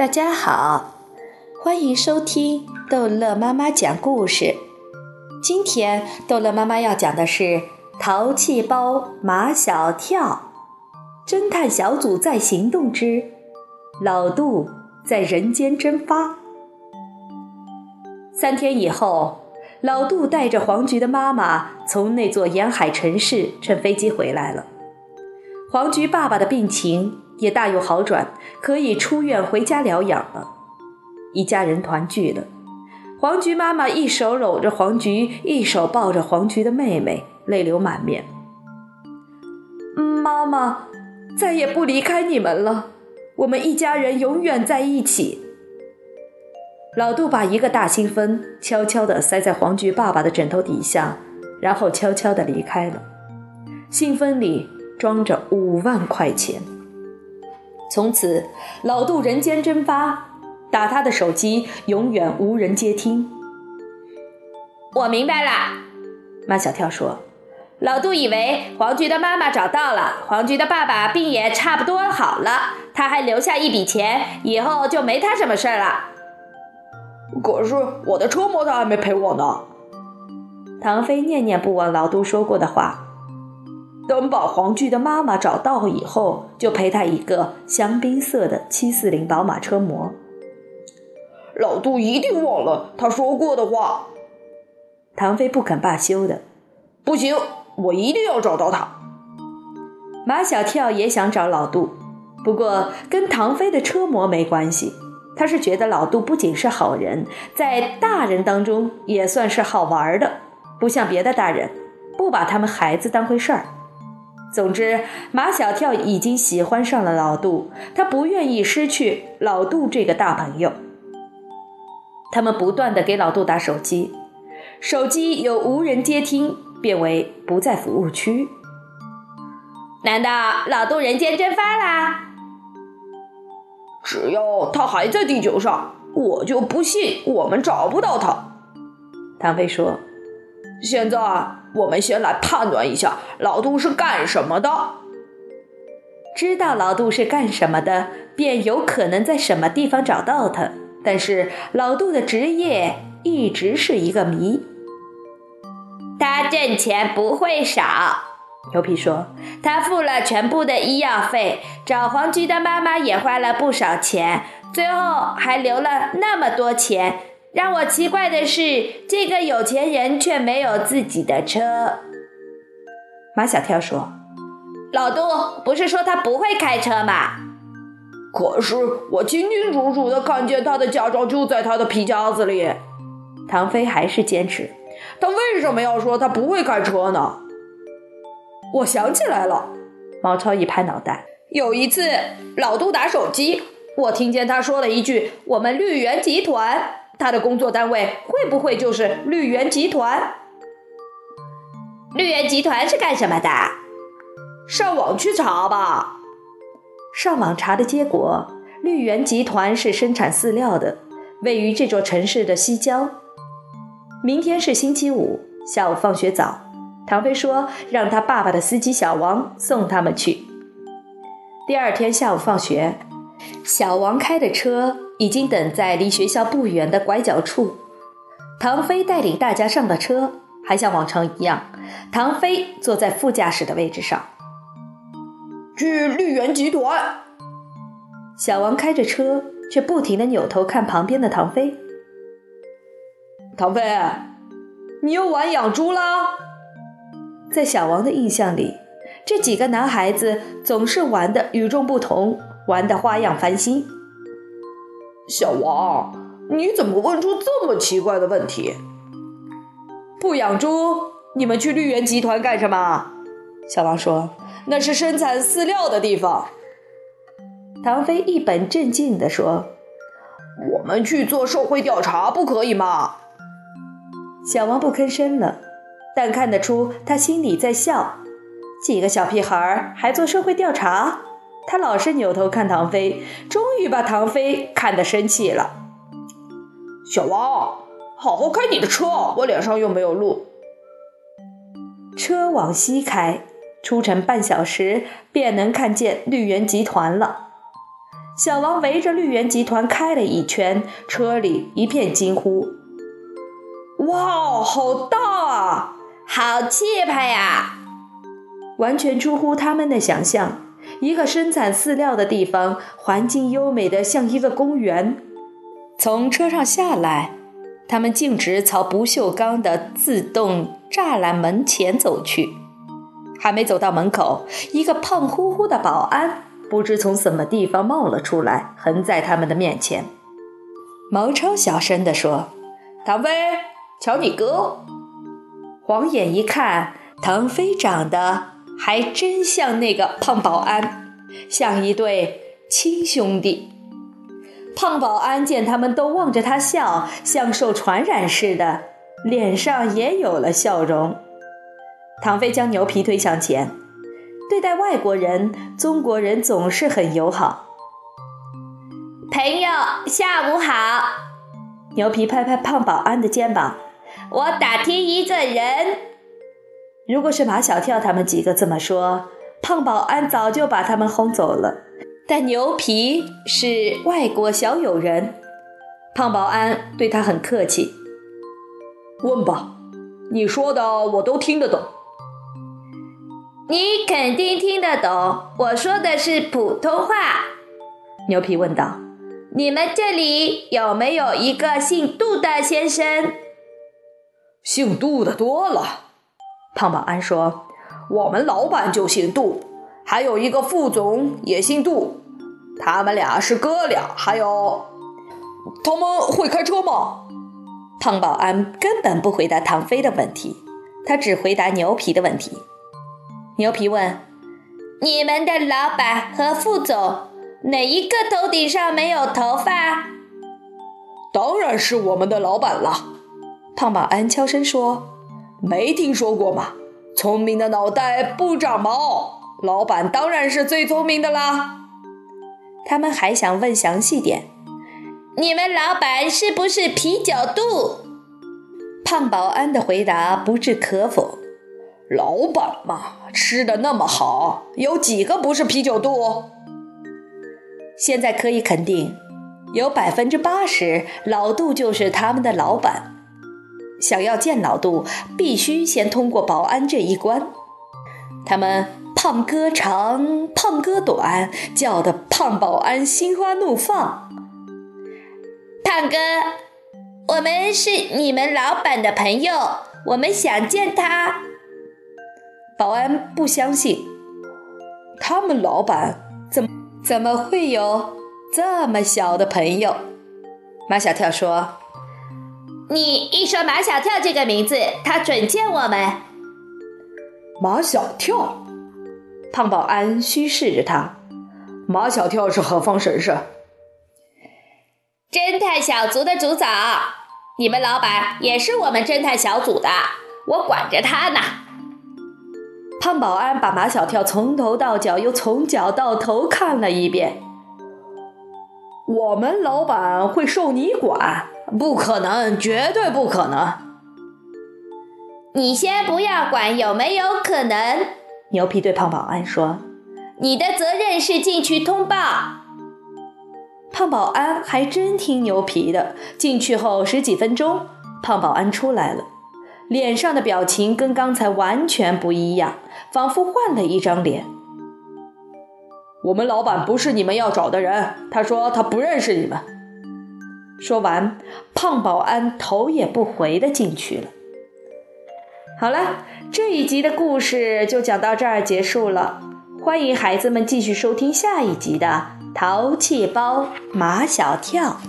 大家好，欢迎收听逗乐妈妈讲故事。今天逗乐妈妈要讲的是《淘气包马小跳》，侦探小组在行动之老杜在人间蒸发。三天以后，老杜带着黄菊的妈妈从那座沿海城市乘飞机回来了。黄菊爸爸的病情。也大有好转，可以出院回家疗养了。一家人团聚了。黄菊妈妈一手搂着黄菊，一手抱着黄菊的妹妹，泪流满面。妈妈，再也不离开你们了，我们一家人永远在一起。老杜把一个大信封悄悄地塞在黄菊爸爸的枕头底下，然后悄悄地离开了。信封里装着五万块钱。从此，老杜人间蒸发，打他的手机永远无人接听。我明白了，马小跳说：“老杜以为黄菊的妈妈找到了，黄菊的爸爸病也差不多好了，他还留下一笔钱，以后就没他什么事儿了。可是我的车模他还没赔我呢。”唐飞念念不忘老杜说过的话。等把黄菊的妈妈找到以后，就赔他一个香槟色的七四零宝马车模。老杜一定忘了他说过的话。唐飞不肯罢休的，不行，我一定要找到他。马小跳也想找老杜，不过跟唐飞的车模没关系。他是觉得老杜不仅是好人，在大人当中也算是好玩的，不像别的大人，不把他们孩子当回事儿。总之，马小跳已经喜欢上了老杜，他不愿意失去老杜这个大朋友。他们不断的给老杜打手机，手机有无人接听，变为不在服务区。难道老杜人间蒸发啦？只要他还在地球上，我就不信我们找不到他。唐飞说：“现在。”我们先来判断一下老杜是干什么的。知道老杜是干什么的，便有可能在什么地方找到他。但是老杜的职业一直是一个谜。他挣钱不会少，牛皮说。他付了全部的医药费，找黄菊的妈妈也花了不少钱，最后还留了那么多钱。让我奇怪的是，这个有钱人却没有自己的车。马小跳说：“老杜不是说他不会开车吗？可是我清清楚楚的看见他的驾照就在他的皮夹子里。”唐飞还是坚持：“他为什么要说他不会开车呢？”我想起来了，毛超一拍脑袋：“有一次，老杜打手机，我听见他说了一句：‘我们绿源集团’。”他的工作单位会不会就是绿源集团？绿源集团是干什么的？上网去查吧。上网查的结果，绿源集团是生产饲料的，位于这座城市的西郊。明天是星期五，下午放学早，唐飞说让他爸爸的司机小王送他们去。第二天下午放学，小王开的车。已经等在离学校不远的拐角处，唐飞带领大家上了车，还像往常一样，唐飞坐在副驾驶的位置上。去绿源集团。小王开着车，却不停的扭头看旁边的唐飞。唐飞，你又玩养猪了？在小王的印象里，这几个男孩子总是玩的与众不同，玩的花样翻新。小王，你怎么问出这么奇怪的问题？不养猪，你们去绿源集团干什么？小王说：“那是生产饲料的地方。”唐飞一本正经地说：“我们去做社会调查，不可以吗？”小王不吭声了，但看得出他心里在笑。几个小屁孩还做社会调查？他老是扭头看唐飞，终于把唐飞看得生气了。小王，好好开你的车，我脸上又没有路。车往西开，出城半小时便能看见绿源集团了。小王围着绿源集团开了一圈，车里一片惊呼：“哇，好大啊，好气派呀！”完全出乎他们的想象。一个生产饲料的地方，环境优美的像一个公园。从车上下来，他们径直朝不锈钢的自动栅栏门前走去。还没走到门口，一个胖乎乎的保安不知从什么地方冒了出来，横在他们的面前。毛超小声地说：“唐飞，瞧你哥！”晃眼一看，唐飞长得还真像那个胖保安，像一对亲兄弟。胖保安见他们都望着他笑，像受传染似的，脸上也有了笑容。唐飞将牛皮推向前，对待外国人，中国人总是很友好。朋友，下午好。牛皮拍拍胖保安的肩膀，我打听一个人。如果是马小跳他们几个这么说，胖保安早就把他们轰走了。但牛皮是外国小友人，胖保安对他很客气。问吧，你说的我都听得懂。你肯定听得懂，我说的是普通话。牛皮问道：“你们这里有没有一个姓杜的先生？”姓杜的多了。胖保安说：“我们老板就姓杜，还有一个副总也姓杜，他们俩是哥俩。还有，他们会开车吗？”胖保安根本不回答唐飞的问题，他只回答牛皮的问题。牛皮问：“你们的老板和副总哪一个头顶上没有头发？”“当然是我们的老板了。”胖保安悄声说，“没听说过吗？聪明的脑袋不长毛，老板当然是最聪明的啦。”他们还想问详细点：“你们老板是不是啤酒肚？”胖保安的回答不置可否。老板嘛，吃的那么好，有几个不是啤酒肚？现在可以肯定，有百分之八十老杜就是他们的老板。想要见老杜，必须先通过保安这一关。他们胖哥长，胖哥短，叫的胖保安心花怒放。胖哥，我们是你们老板的朋友，我们想见他。保安不相信，他们老板怎么怎么会有这么小的朋友？马小跳说：“你一说马小跳这个名字，他准见我们。”马小跳，胖保安虚视着他。马小跳是何方神圣？侦探小组的组长，你们老板也是我们侦探小组的，我管着他呢。胖保安把马小跳从头到脚又从脚到头看了一遍。我们老板会受你管？不可能，绝对不可能！你先不要管有没有可能。牛皮对胖保安说：“你的责任是进去通报。”胖保安还真听牛皮的。进去后十几分钟，胖保安出来了。脸上的表情跟刚才完全不一样，仿佛换了一张脸。我们老板不是你们要找的人，他说他不认识你们。说完，胖保安头也不回的进去了。好了，这一集的故事就讲到这儿结束了。欢迎孩子们继续收听下一集的《淘气包马小跳》。